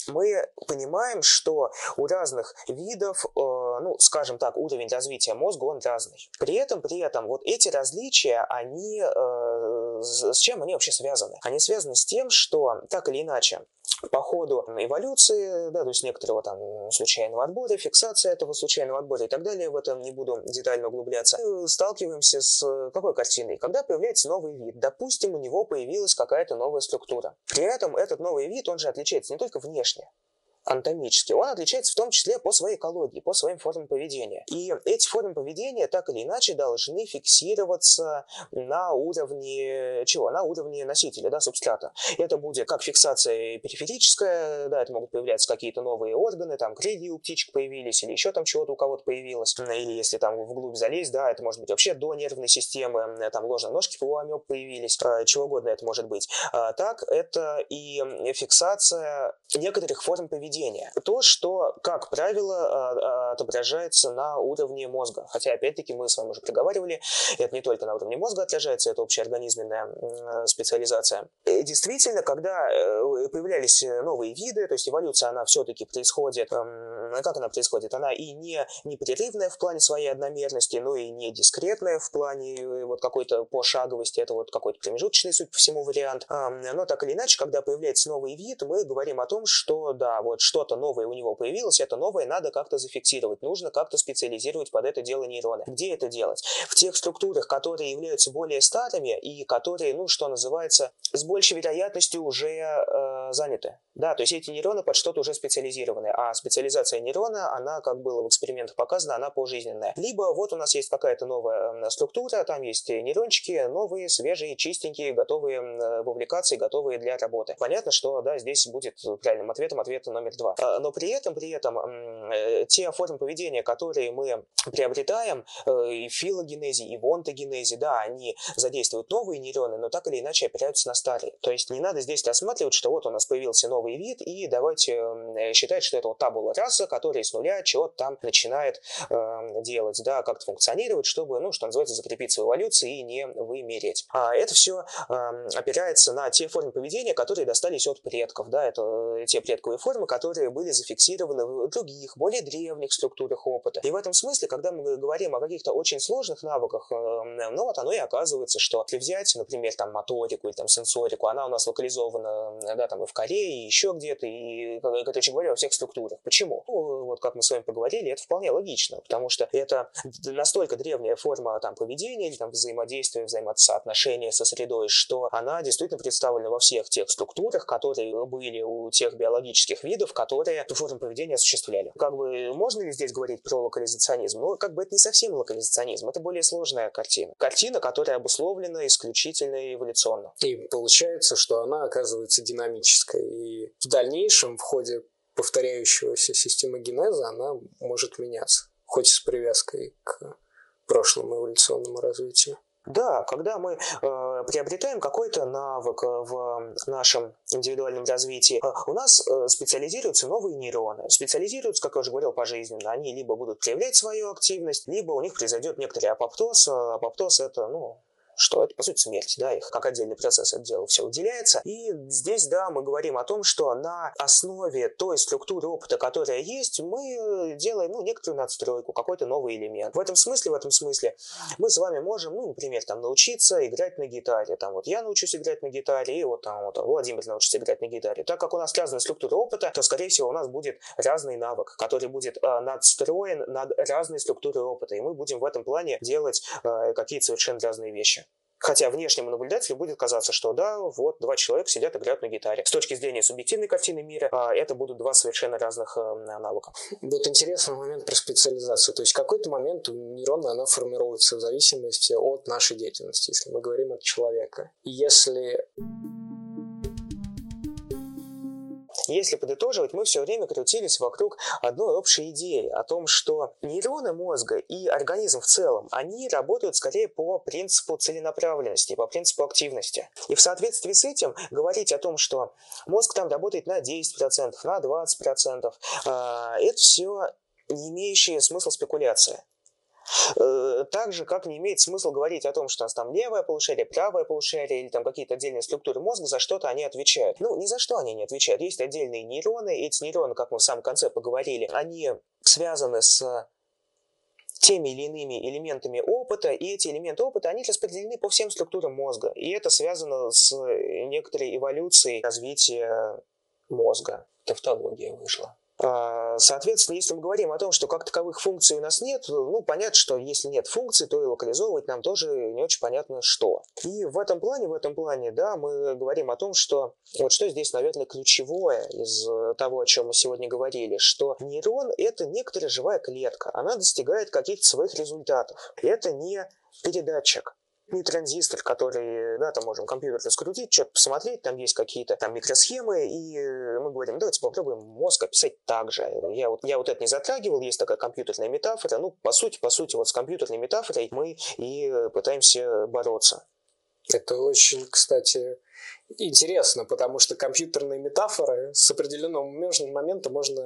мы понимаем, что у разных видов, э, ну, скажем так, уровень развития мозга, он разный. При этом, при этом, вот эти различия, они, с чем они вообще связаны? Они связаны с тем, что, так или иначе, по ходу эволюции, да, то есть некоторого там случайного отбора, фиксация этого случайного отбора и так далее, в этом не буду детально углубляться, сталкиваемся с какой картиной? Когда появляется новый вид, допустим, у него появилась какая-то новая структура. При этом этот новый вид, он же отличается не только внешне, анатомически, он отличается в том числе по своей экологии, по своим формам поведения. И эти формы поведения так или иначе должны фиксироваться на уровне чего? На уровне носителя, да, субстрата. Это будет как фиксация периферическая, да, это могут появляться какие-то новые органы, там крылья у птичек появились, или еще там чего-то у кого-то появилось, или если там вглубь залезть, да, это может быть вообще до нервной системы, там ложные ножки полуамеб появились, а, чего угодно это может быть. А так, это и фиксация некоторых форм поведения поведения. То, что, как правило, а, а, отображается на уровне мозга. Хотя, опять-таки, мы с вами уже проговаривали, это не только на уровне мозга отражается, это общеорганизменная специализация. И действительно, когда э, появлялись новые виды, то есть эволюция, она все-таки происходит, как она происходит? Она и не непрерывная в плане своей одномерности, но и не дискретная в плане э, вот какой-то пошаговости, это вот какой-то промежуточный, суть по всему, вариант. Но так или иначе, когда появляется новый вид, мы говорим о том, что да, вот что-то новое у него появилось, это новое надо как-то зафиксировать, нужно как-то специализировать под это дело нейроны. Где это делать? В тех структурах, которые являются более старыми и которые, ну, что называется, с большей вероятностью уже э, заняты. Да, то есть эти нейроны под что-то уже специализированы, а специализация нейрона, она, как было в экспериментах показано, она пожизненная. Либо вот у нас есть какая-то новая структура, там есть нейрончики, новые, свежие, чистенькие, готовые вовлекаться и готовые для работы. Понятно, что, да, здесь будет правильным ответом ответ номер два. А, но при этом, при этом, э, те формы поведения, которые мы приобретаем э, и в филогенезе, и в онтогенезе, да, они задействуют новые нейроны, но так или иначе опираются на старые. То есть не надо здесь рассматривать, что вот у нас появился новый новый вид, и давайте считать, что это вот та была раса, которая с нуля чего-то там начинает э, делать, да, как-то функционировать, чтобы, ну, что называется, закрепиться в эволюции и не вымереть. А это все э, опирается на те формы поведения, которые достались от предков, да, это э, те предковые формы, которые были зафиксированы в других, более древних структурах опыта. И в этом смысле, когда мы говорим о каких-то очень сложных навыках, э, ну, вот оно и оказывается, что если взять, например, там, моторику или там сенсорику, она у нас локализована, да, там, и в Корее, и еще где-то, и, короче говоря, во всех структурах. Почему? Ну, вот как мы с вами поговорили, это вполне логично, потому что это настолько древняя форма там, поведения там, взаимодействия, взаимосоотношения со средой, что она действительно представлена во всех тех структурах, которые были у тех биологических видов, которые эту форму поведения осуществляли. Как бы можно ли здесь говорить про локализационизм? Ну, как бы это не совсем локализационизм, это более сложная картина. Картина, которая обусловлена исключительно эволюционно. И получается, что она оказывается динамической. И в дальнейшем, в ходе повторяющегося системогенеза, она может меняться, хоть с привязкой к прошлому эволюционному развитию. Да, когда мы э, приобретаем какой-то навык в нашем индивидуальном развитии, э, у нас э, специализируются новые нейроны. Специализируются, как я уже говорил, пожизненно. Они либо будут проявлять свою активность, либо у них произойдет некоторый апоптоз. Апоптоз это, ну, что это, по сути, смерть, да, их как отдельный процесс это дело все выделяется. И здесь, да, мы говорим о том, что на основе той структуры опыта, которая есть, мы делаем, ну, некоторую надстройку, какой-то новый элемент. В этом смысле, в этом смысле мы с вами можем, ну, например, там, научиться играть на гитаре. Там вот я научусь играть на гитаре, и вот там вот Владимир научится играть на гитаре. Так как у нас разная структура опыта, то, скорее всего, у нас будет разный навык, который будет э, надстроен над разной структурой опыта, и мы будем в этом плане делать э, какие-то совершенно разные вещи. Хотя внешнему наблюдателю будет казаться, что да, вот два человека сидят, играют на гитаре. С точки зрения субъективной картины мира, а, это будут два совершенно разных э, навыка. Вот интересный момент про специализацию. То есть какой-то момент нейрона она формируется в зависимости от нашей деятельности, если мы говорим от человека. И если если подытоживать, мы все время крутились вокруг одной общей идеи о том, что нейроны мозга и организм в целом, они работают скорее по принципу целенаправленности, по принципу активности. И в соответствии с этим говорить о том, что мозг там работает на 10%, на 20%, а, это все не имеющие смысла спекуляция. Э, так же, как не имеет смысл говорить о том, что у нас там левое полушарие, правое полушарие или там какие-то отдельные структуры мозга, за что-то они отвечают. Ну, ни за что они не отвечают. Есть отдельные нейроны, эти нейроны, как мы в самом конце поговорили, они связаны с теми или иными элементами опыта, и эти элементы опыта, они распределены по всем структурам мозга. И это связано с некоторой эволюцией развития мозга. Тавтология вышла. А, соответственно, если мы говорим о том, что как таковых функций у нас нет, ну, понятно, что если нет функций, то и локализовывать нам тоже не очень понятно что. И в этом плане, в этом плане, да, мы говорим о том, что вот что здесь, наверное, ключевое из того, о чем мы сегодня говорили, что нейрон — это некоторая живая клетка, она достигает каких-то своих результатов. Это не передатчик не транзистор, который, да, там можем компьютер раскрутить, что-то посмотреть, там есть какие-то там микросхемы, и мы говорим, давайте попробуем мозг описать так же. Я вот, я вот это не затрагивал, есть такая компьютерная метафора, ну, по сути, по сути, вот с компьютерной метафорой мы и пытаемся бороться. Это очень, кстати, интересно, потому что компьютерные метафоры с определенного момента можно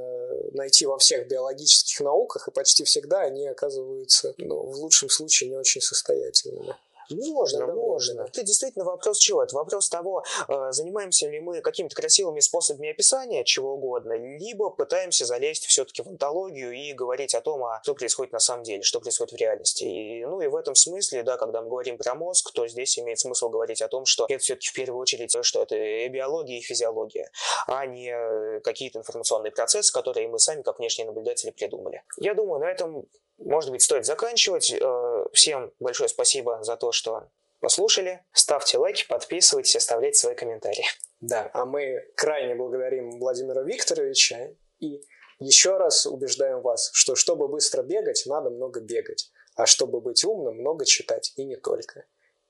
найти во всех биологических науках, и почти всегда они оказываются, ну, в лучшем случае, не очень состоятельными. Можно, да, можно. Это действительно вопрос чего? Это вопрос того, э, занимаемся ли мы какими-то красивыми способами описания чего угодно, либо пытаемся залезть все-таки в онтологию и говорить о том, а что происходит на самом деле, что происходит в реальности. И, ну и в этом смысле, да, когда мы говорим про мозг, то здесь имеет смысл говорить о том, что это все-таки в первую очередь, что это и биология, и физиология, а не какие-то информационные процессы, которые мы сами, как внешние наблюдатели, придумали. Я думаю, на этом может быть, стоит заканчивать. Э, всем большое спасибо за то, что послушали. Ставьте лайки, подписывайтесь, оставляйте свои комментарии. Да, а мы крайне благодарим Владимира Викторовича и еще раз убеждаем вас, что чтобы быстро бегать, надо много бегать, а чтобы быть умным, много читать, и не только.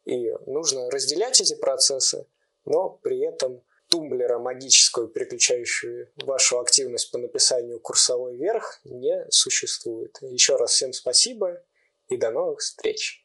И нужно разделять эти процессы, но при этом тумблера магическую, переключающую вашу активность по написанию курсовой вверх, не существует. Еще раз всем спасибо и до новых встреч!